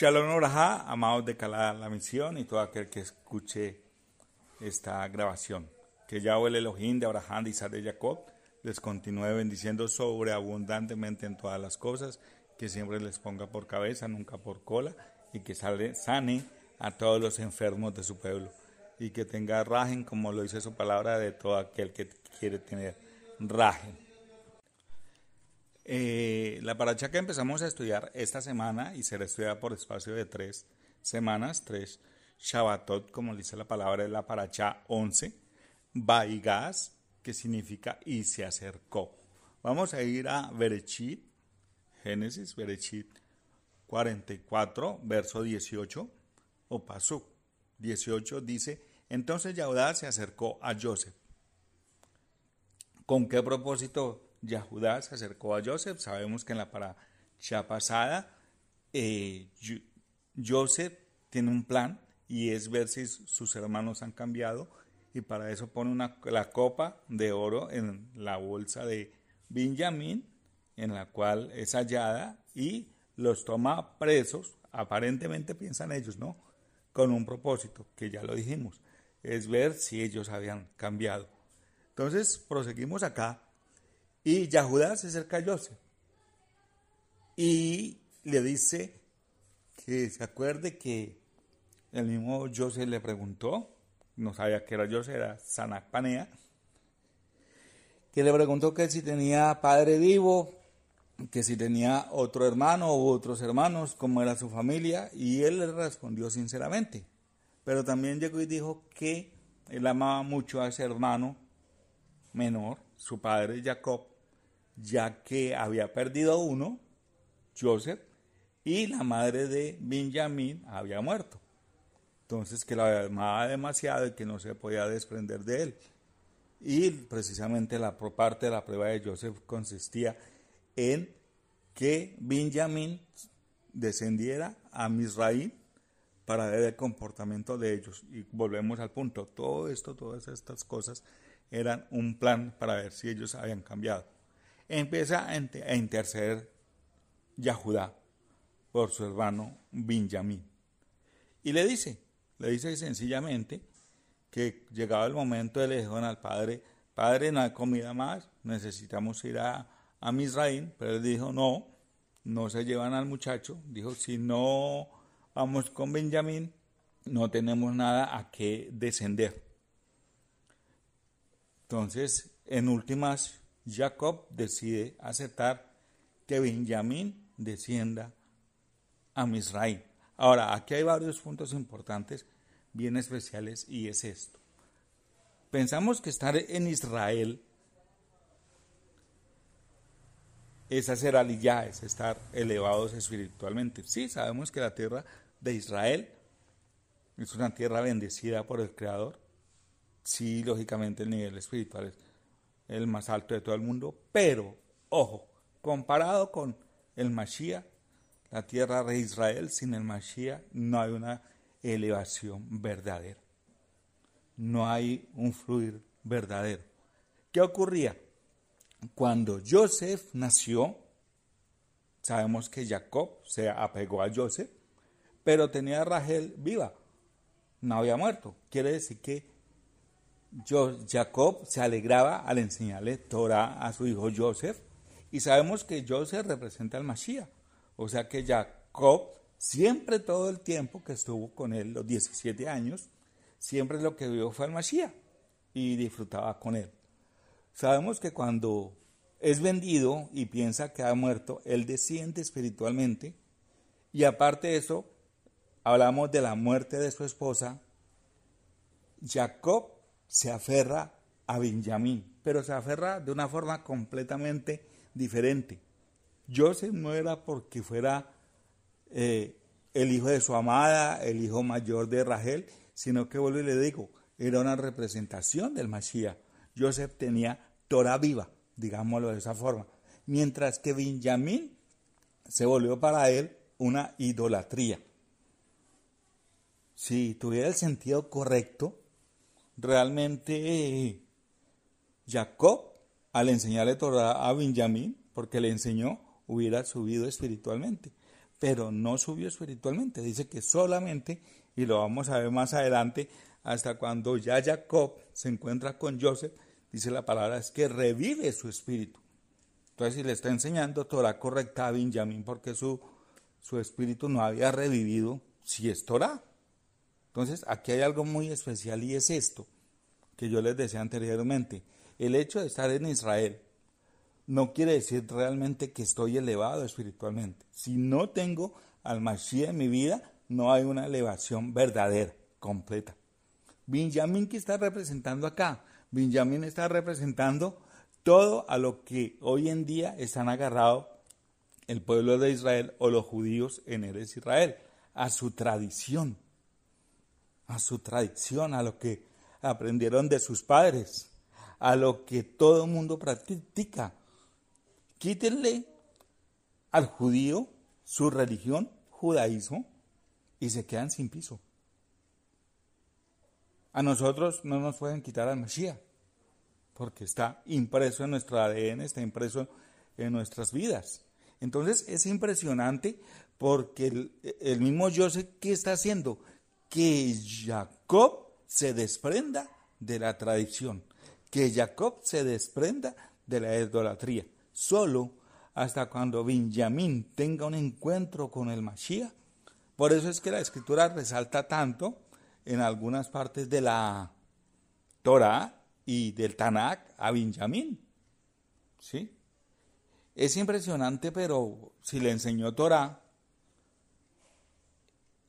Shalom Orajá, amados de Calada la Misión y todo aquel que escuche esta grabación. Que Yahweh el Elohim de Abraham, de Isaac de Jacob les continúe bendiciendo sobreabundantemente en todas las cosas, que siempre les ponga por cabeza, nunca por cola, y que sale, sane a todos los enfermos de su pueblo, y que tenga rajen, como lo dice su palabra, de todo aquel que quiere tener rajen. Eh, la paracha que empezamos a estudiar esta semana y será estudiada por espacio de tres semanas, tres Shabbatot, como dice la palabra, es la paracha 11, Baigas, que significa y se acercó. Vamos a ir a Berechit, Génesis, Berechit 44, verso 18, o Pasuk 18 dice, entonces Yahudá se acercó a Joseph. ¿Con qué propósito Yahudá se acercó a Joseph. Sabemos que en la paracha pasada eh, Joseph tiene un plan y es ver si sus hermanos han cambiado y para eso pone una, la copa de oro en la bolsa de Benjamín en la cual es hallada y los toma presos, aparentemente piensan ellos, ¿no? Con un propósito, que ya lo dijimos, es ver si ellos habían cambiado. Entonces, proseguimos acá y Yahudá se acerca a Joseph y le dice que se acuerde que el mismo Joseph le preguntó, no sabía que era Joseph, era Panea, que le preguntó que si tenía padre vivo, que si tenía otro hermano u otros hermanos, cómo era su familia, y él le respondió sinceramente. Pero también llegó y dijo que él amaba mucho a ese hermano menor, su padre Jacob, ya que había perdido uno, Joseph, y la madre de Benjamín había muerto. Entonces que la amaba demasiado y que no se podía desprender de él. Y precisamente la parte de la prueba de Joseph consistía en que Benjamín descendiera a Misraín para ver el comportamiento de ellos. Y volvemos al punto, todo esto, todas estas cosas eran un plan para ver si ellos habían cambiado empieza a interceder Yahudá por su hermano Benjamín. Y le dice, le dice sencillamente que llegado el momento le dijeron al padre, padre, no hay comida más, necesitamos ir a, a Misraín, pero él dijo, no, no se llevan al muchacho, dijo, si no vamos con Benjamín, no tenemos nada a qué descender. Entonces, en últimas, Jacob decide aceptar que Benjamín descienda a Misraim. Ahora, aquí hay varios puntos importantes, bien especiales, y es esto. Pensamos que estar en Israel es hacer aliyah, es estar elevados espiritualmente. Sí, sabemos que la tierra de Israel es una tierra bendecida por el Creador. Sí, lógicamente el nivel espiritual es el más alto de todo el mundo, pero, ojo, comparado con el Mashiach, la tierra de Israel, sin el Mashiach no hay una elevación verdadera. No hay un fluir verdadero. ¿Qué ocurría? Cuando Joseph nació, sabemos que Jacob se apegó a Joseph, pero tenía a Rachel viva, no había muerto. Quiere decir que Jacob se alegraba al enseñarle Torah a su hijo Joseph y sabemos que Joseph representa al Mashiach. O sea que Jacob siempre todo el tiempo que estuvo con él, los 17 años, siempre lo que vio fue al Mashiach y disfrutaba con él. Sabemos que cuando es vendido y piensa que ha muerto, él desciende espiritualmente y aparte de eso, hablamos de la muerte de su esposa, Jacob se aferra a Benjamín, pero se aferra de una forma completamente diferente. Joseph no era porque fuera eh, el hijo de su amada, el hijo mayor de Rachel, sino que vuelvo y le digo, era una representación del Mashiach. Joseph tenía Torah viva, digámoslo de esa forma, mientras que Benjamín se volvió para él una idolatría. Si tuviera el sentido correcto, realmente Jacob, al enseñarle Torah a Benjamín, porque le enseñó, hubiera subido espiritualmente. pero no subió espiritualmente. Dice que solamente, y lo vamos a ver más adelante, hasta cuando ya Jacob se encuentra con Joseph, dice la palabra, es que revive su espíritu. Entonces, si le está enseñando Torah correcta a Benjamín porque su, su espíritu no había revivido, si es Torah. Entonces, aquí hay algo muy especial y es esto que yo les decía anteriormente. El hecho de estar en Israel no quiere decir realmente que estoy elevado espiritualmente. Si no tengo al Mashiach en mi vida, no hay una elevación verdadera, completa. Benjamín que está representando acá, Benjamín está representando todo a lo que hoy en día están agarrados el pueblo de Israel o los judíos en Eres Israel, a su tradición, a su tradición, a lo que aprendieron de sus padres, a lo que todo el mundo practica. Quítenle al judío su religión, judaísmo, y se quedan sin piso. A nosotros no nos pueden quitar al Mesías, porque está impreso en nuestro ADN, está impreso en nuestras vidas. Entonces es impresionante porque el, mismo Joseph, ¿qué está haciendo? Que Jacob se desprenda de la tradición, que Jacob se desprenda de la idolatría. Solo hasta cuando Benjamín tenga un encuentro con el Mashiach. Por eso es que la escritura resalta tanto en algunas partes de la Torah y del Tanakh a Benjamín. ¿Sí? Es impresionante, pero si le enseñó Torah,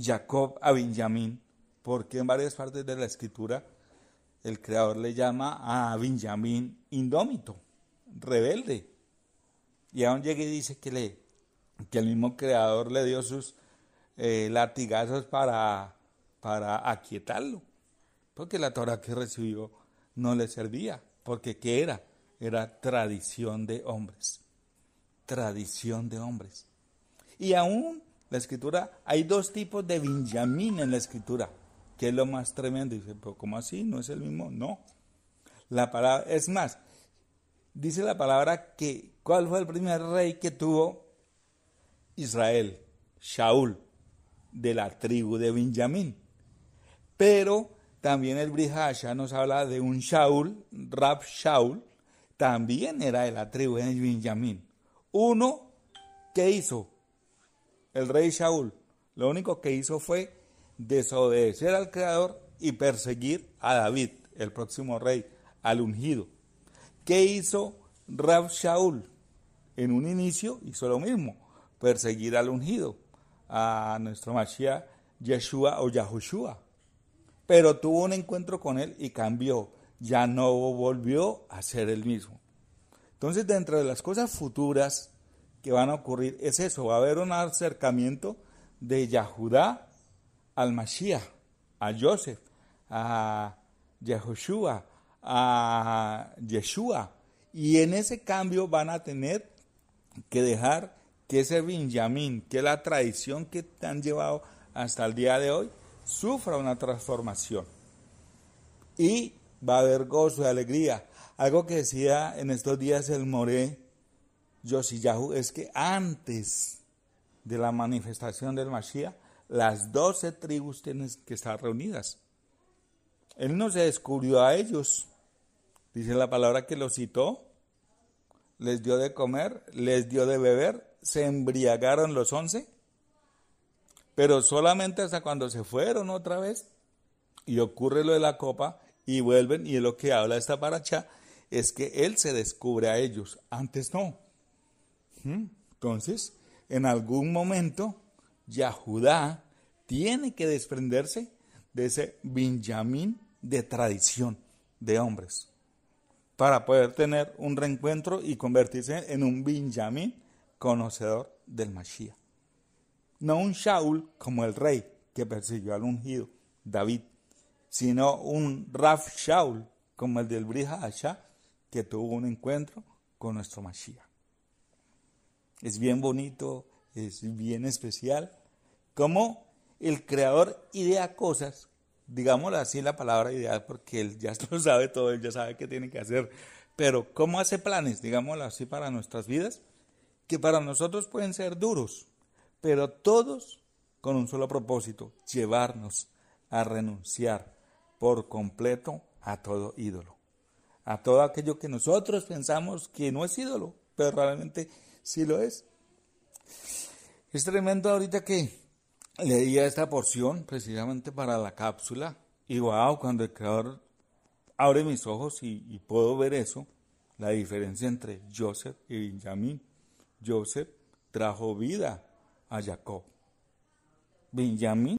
Jacob a Benjamín, porque en varias partes de la escritura el creador le llama a Benjamín indómito, rebelde. Y aún llegue y dice que, le, que el mismo creador le dio sus eh, latigazos para, para aquietarlo, porque la Torah que recibió no le servía, porque ¿qué era? Era tradición de hombres, tradición de hombres. Y aún la escritura, hay dos tipos de Benjamín en la escritura, que es lo más tremendo. Dice, pero ¿cómo así? ¿No es el mismo? No. La palabra, es más, dice la palabra que, ¿cuál fue el primer rey que tuvo Israel? Shaul, de la tribu de Benjamín. Pero también el Brihasha nos habla de un Shaul, Rab Shaul, también era de la tribu de Benjamín. Uno, ¿qué hizo? El rey Shaul, lo único que hizo fue desobedecer al Creador y perseguir a David, el próximo rey, al ungido. ¿Qué hizo Rab Shaul? En un inicio hizo lo mismo, perseguir al ungido, a nuestro Mashiach Yeshua o Yahushua. Pero tuvo un encuentro con él y cambió, ya no volvió a ser el mismo. Entonces, dentro de las cosas futuras que van a ocurrir es eso, va a haber un acercamiento de Yahudá al Mashiach, a Joseph, a Yehoshua, a Yeshua. Y en ese cambio van a tener que dejar que ese Benjamín, que la tradición que te han llevado hasta el día de hoy, sufra una transformación. Y va a haber gozo y alegría. Algo que decía en estos días el Moré Yoshiyahu es que antes de la manifestación del Mashiach, las doce tribus tienen que estar reunidas. Él no se descubrió a ellos. Dice la palabra que los citó, les dio de comer, les dio de beber, se embriagaron los once, pero solamente hasta cuando se fueron otra vez y ocurre lo de la copa y vuelven y es lo que habla esta paracha, es que él se descubre a ellos, antes no. ¿Mm? Entonces, en algún momento Yahudá tiene que desprenderse de ese Benjamín de tradición de hombres para poder tener un reencuentro y convertirse en un Benjamín conocedor del Mashiach. No un Shaul como el rey que persiguió al ungido, David, sino un Raf Shaul como el del Brija Asha que tuvo un encuentro con nuestro Mashiach. Es bien bonito, es bien especial. Cómo el creador idea cosas, digámoslo así la palabra ideal, porque él ya lo sabe todo, él ya sabe qué tiene que hacer, pero cómo hace planes, digámoslo así, para nuestras vidas, que para nosotros pueden ser duros, pero todos con un solo propósito, llevarnos a renunciar por completo a todo ídolo, a todo aquello que nosotros pensamos que no es ídolo, pero realmente sí lo es. Es tremendo ahorita que leía esta porción precisamente para la cápsula y wow, cuando el creador abre mis ojos y, y puedo ver eso, la diferencia entre Joseph y Benjamín. Joseph trajo vida a Jacob. Benjamín